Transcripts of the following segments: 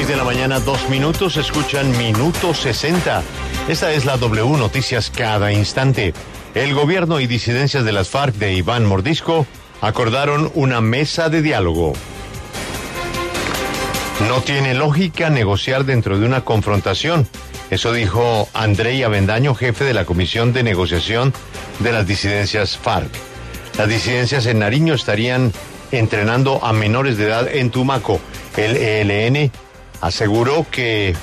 Seis de la mañana, dos minutos, escuchan Minuto 60. Esta es la W Noticias cada instante. El gobierno y disidencias de las FARC de Iván Mordisco acordaron una mesa de diálogo. No tiene lógica negociar dentro de una confrontación. Eso dijo Andrei Avendaño, jefe de la Comisión de Negociación de las disidencias FARC. Las disidencias en Nariño estarían entrenando a menores de edad en Tumaco. El ELN aseguró que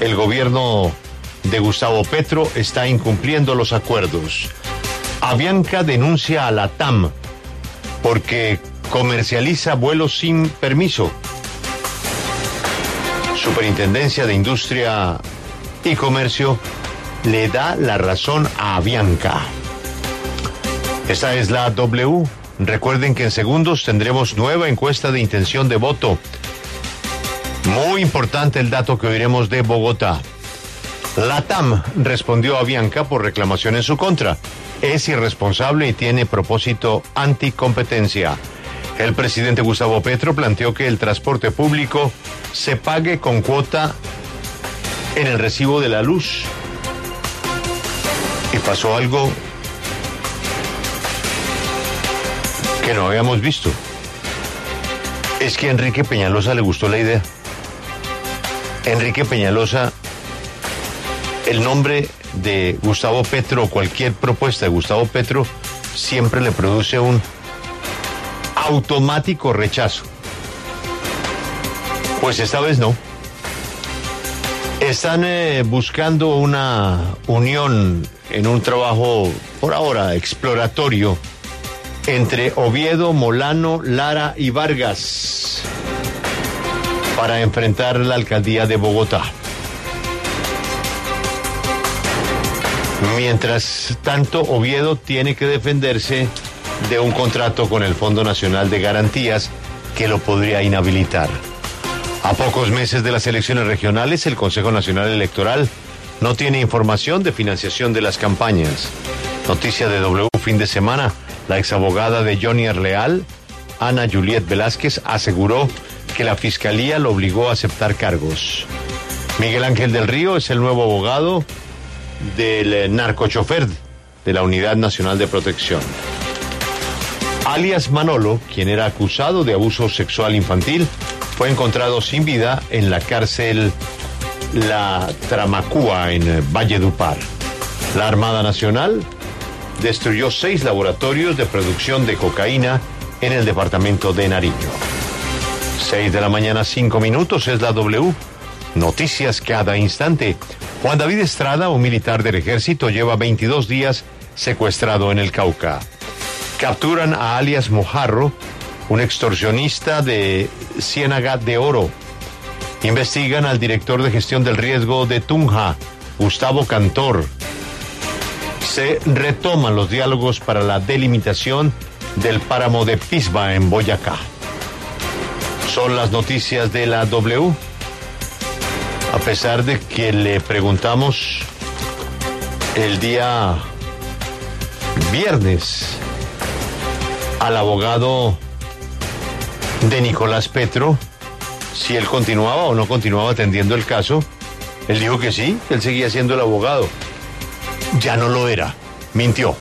el gobierno de Gustavo Petro está incumpliendo los acuerdos. Avianca denuncia a la TAM porque comercializa vuelos sin permiso. Superintendencia de Industria y Comercio le da la razón a Avianca. Esta es la W. Recuerden que en segundos tendremos nueva encuesta de intención de voto. Muy importante el dato que oiremos de Bogotá. La TAM respondió a Bianca por reclamación en su contra. Es irresponsable y tiene propósito anticompetencia. El presidente Gustavo Petro planteó que el transporte público se pague con cuota en el recibo de la luz. Y pasó algo que no habíamos visto. Es que a Enrique Peñalosa le gustó la idea. Enrique Peñalosa, el nombre de Gustavo Petro, cualquier propuesta de Gustavo Petro, siempre le produce un automático rechazo. Pues esta vez no. Están eh, buscando una unión en un trabajo, por ahora, exploratorio entre Oviedo, Molano, Lara y Vargas para enfrentar la alcaldía de Bogotá. Mientras tanto, Oviedo tiene que defenderse de un contrato con el Fondo Nacional de Garantías que lo podría inhabilitar. A pocos meses de las elecciones regionales, el Consejo Nacional Electoral no tiene información de financiación de las campañas. Noticia de W fin de semana. La exabogada de Johnny Arleal, Ana Juliet Velázquez, aseguró que la fiscalía lo obligó a aceptar cargos. Miguel Ángel del Río es el nuevo abogado del narcochofer de la Unidad Nacional de Protección. Alias Manolo, quien era acusado de abuso sexual infantil, fue encontrado sin vida en la cárcel La Tramacúa en Valledupar. La Armada Nacional destruyó seis laboratorios de producción de cocaína en el departamento de Nariño. Seis de la mañana, cinco minutos, es la W. Noticias cada instante. Juan David Estrada, un militar del ejército, lleva 22 días secuestrado en el Cauca. Capturan a alias Mojarro, un extorsionista de Ciénaga de Oro. Investigan al director de gestión del riesgo de Tunja, Gustavo Cantor. Se retoman los diálogos para la delimitación del páramo de Pisba en Boyacá. Son las noticias de la W. A pesar de que le preguntamos el día viernes al abogado de Nicolás Petro si él continuaba o no continuaba atendiendo el caso. Él dijo que sí, él seguía siendo el abogado. Ya no lo era, mintió.